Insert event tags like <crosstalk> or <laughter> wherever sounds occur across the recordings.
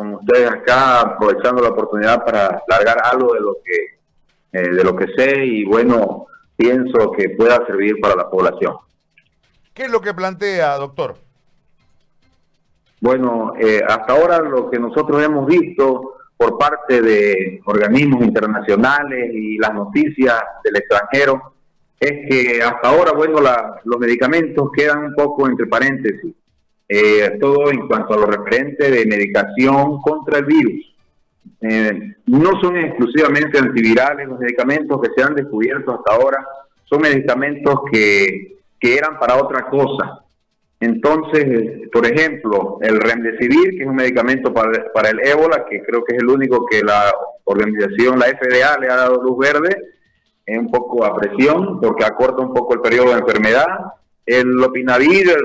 con ustedes acá, aprovechando la oportunidad para largar algo de lo que, eh, de lo que sé y bueno, pienso que pueda servir para la población. ¿Qué es lo que plantea, doctor? Bueno, eh, hasta ahora lo que nosotros hemos visto por parte de organismos internacionales y las noticias del extranjero es que hasta ahora, bueno, los medicamentos quedan un poco entre paréntesis, eh, todo en cuanto a lo referente de medicación contra el virus. Eh, no son exclusivamente antivirales los medicamentos que se han descubierto hasta ahora, son medicamentos que, que eran para otra cosa. Entonces, por ejemplo, el Remdesivir, que es un medicamento para, para, el ébola, que creo que es el único que la organización, la FDA, le ha dado luz verde, es un poco a presión, porque acorta un poco el periodo de enfermedad. El Lopinavir, el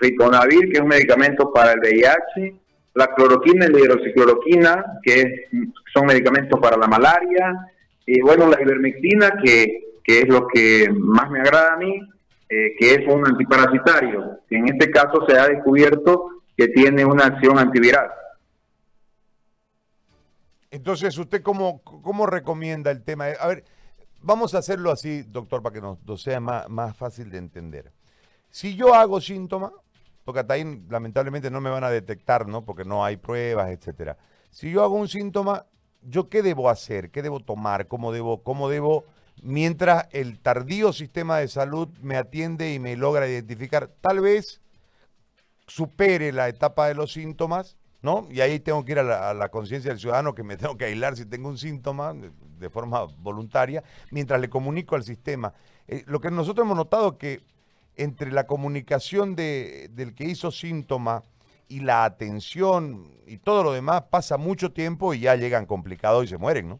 Ritonavir, que es un medicamento para el VIH. La cloroquina y la hidroxicloroquina, que son medicamentos para la malaria. Y bueno, la ivermectina, que, es lo que más me agrada a mí, eh, que es un antiparasitario, que en este caso se ha descubierto que tiene una acción antiviral. Entonces, ¿usted cómo, recomienda el tema? A ver, vamos a hacerlo así, doctor, para que nos, sea más fácil de entender. Si yo hago síntomas, porque hasta ahí lamentablemente no me van a detectar, ¿no? Porque no hay pruebas, etcétera. Si yo hago un síntoma, ¿yo qué debo hacer? ¿Qué debo tomar? ¿Cómo debo, cómo debo mientras el tardío sistema de salud me atiende y me logra identificar, tal vez supere la etapa de los síntomas, ¿no? Y ahí tengo que ir a la, conciencia del ciudadano que me <laughs> tengo que aislar si tengo un síntoma de, forma voluntaria, mientras le comunico al sistema. Eh, lo que nosotros hemos notado que entre la comunicación de, del que hizo síntoma y la atención y todo lo demás pasa mucho tiempo y ya llegan complicados y se mueren, ¿no?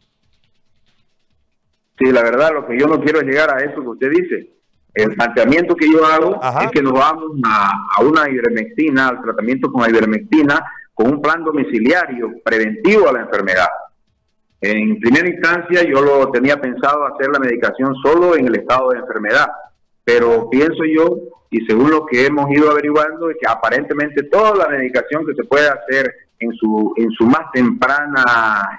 Sí, la verdad, lo que yo no quiero es llegar a eso que usted dice. El planteamiento que yo hago es que nos vamos a, una ivermectina, al tratamiento con ivermectina, con un plan domiciliario preventivo a la enfermedad. En primera instancia yo lo tenía pensado hacer la medicación solo en el estado de enfermedad, pero pienso yo, y según lo que hemos ido averiguando, es que aparentemente toda la medicación que se puede hacer en su, en su más temprana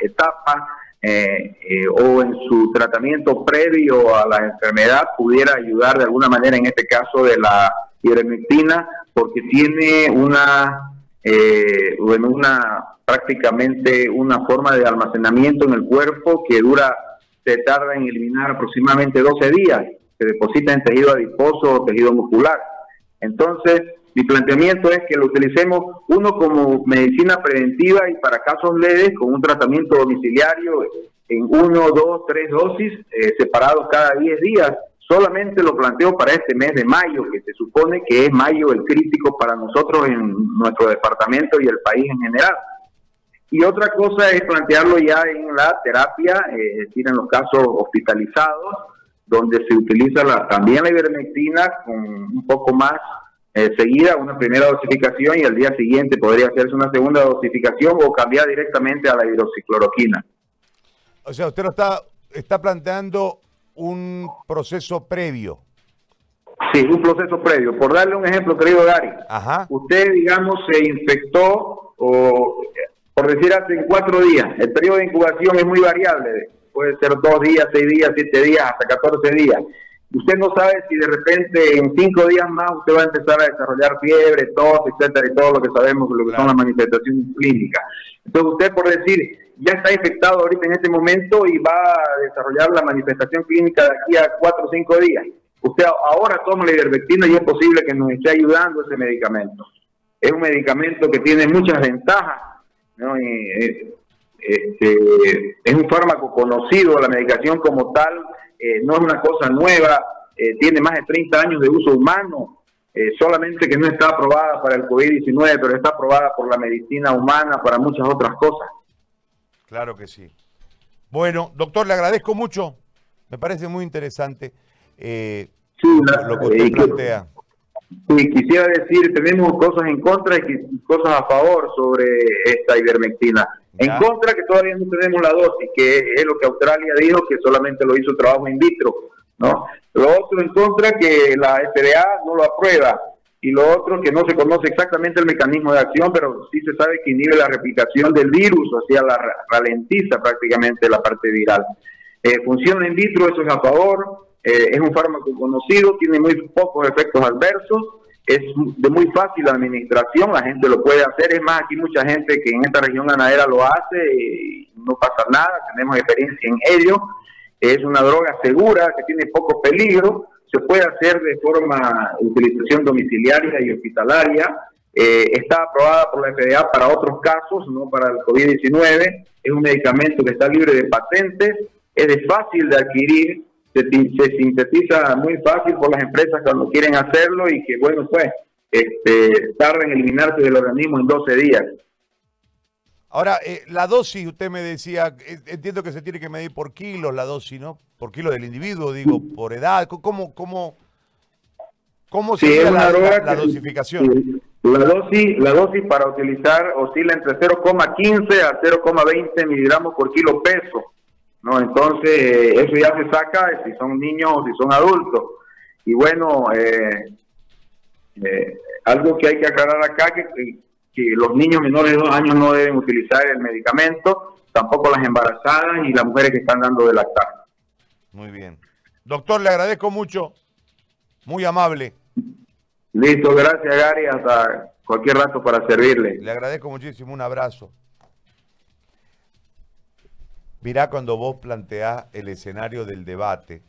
etapa eh, eh, o en su tratamiento previo a la enfermedad pudiera ayudar de alguna manera, en este caso de la ivermectina, porque tiene una, eh, bueno, una prácticamente una forma de almacenamiento en el cuerpo que dura, se tarda en eliminar aproximadamente 12 días, se deposita en tejido adiposo o tejido muscular. Entonces, mi planteamiento es que lo utilicemos uno como medicina preventiva y para casos leves con un tratamiento domiciliario en uno, dos, tres dosis eh, separados cada 10 días. Solamente lo planteo para este mes de mayo, que se supone que es mayo el crítico para nosotros en nuestro departamento y el país en general. Y otra cosa es plantearlo ya en la terapia, eh, es decir, en los casos hospitalizados, donde se utiliza la, también la ivermectina con un poco más eh, seguida una primera dosificación y al día siguiente podría hacerse una segunda dosificación o cambiar directamente a la hidroxicloroquina. O sea, usted lo está, está planteando un proceso previo. Sí, un proceso previo. Por darle un ejemplo, querido Gary, usted, digamos, se infectó, o por decir hace cuatro días, el periodo de incubación es muy variable, puede ser dos días, seis días, siete días, hasta catorce días. Usted no sabe si de repente en cinco días más usted va a empezar a desarrollar fiebre, tos, etcétera, y todo lo que sabemos, lo que son las manifestaciones clínicas. Entonces usted, por decir, ya está infectado ahorita en este momento y va a desarrollar la manifestación clínica de aquí a cuatro o cinco días. Usted ahora toma la ivermectina y es posible que nos esté ayudando ese medicamento. Es un medicamento que tiene muchas ventajas, ¿no? Eh, este, es un fármaco conocido, la medicación como tal eh, no es una cosa nueva, eh, tiene más de 30 años de uso humano, eh, solamente que no está aprobada para el COVID-19, pero está aprobada por la medicina humana para muchas otras cosas. Claro que sí. Bueno, doctor, le agradezco mucho, me parece muy interesante lo, que usted plantea. Sí, quisiera decir, tenemos cosas en contra y cosas a favor sobre esta ivermectina. En contra que todavía no tenemos la dosis, que es lo que Australia dijo que solamente lo hizo trabajo in vitro, ¿no? Lo otro en contra que la FDA no lo aprueba. y lo otro que no se conoce exactamente el mecanismo de acción, pero sí se sabe que inhibe la replicación del virus, o sea, la ralentiza prácticamente la parte viral. Eh, funciona in vitro, eso es a favor, eh, es un fármaco conocido, tiene muy pocos efectos adversos, es de muy fácil administración, la gente lo puede hacer, es más, aquí mucha gente que en esta región ganadera lo hace y no pasa nada, tenemos experiencia en ello, es una droga segura, que tiene poco peligro, se puede hacer de forma utilización domiciliaria y hospitalaria. Eh, está aprobada por la FDA para otros casos, no para el COVID-19. Es un medicamento que está libre de patentes, es de fácil de adquirir, se, sintetiza muy fácil por las empresas cuando quieren hacerlo y que, bueno, pues, este, tarda en eliminarse del organismo en 12 días. Ahora, eh, la dosis, usted me decía, eh, entiendo que se tiene que medir por kilos la dosis, ¿no? Por kilo del individuo, digo, por edad. ¿Cómo, cómo, cómo sería la, dosificación? La dosis, la dosis para utilizar oscila entre 0,15 a 0,20 miligramos por kilo peso. ¿No? Entonces, eh, eso ya se saca si son niños o si son adultos. Y bueno, algo que hay que aclarar acá, que que los niños menores de dos años no deben utilizar el medicamento, tampoco las embarazadas y las mujeres que están dando de lactar. Muy bien. Doctor, le agradezco mucho. Muy amable. Listo, gracias Gary. Hasta cualquier rato para servirle. Le agradezco muchísimo. Un abrazo. Mirá cuando vos planteás el escenario del debate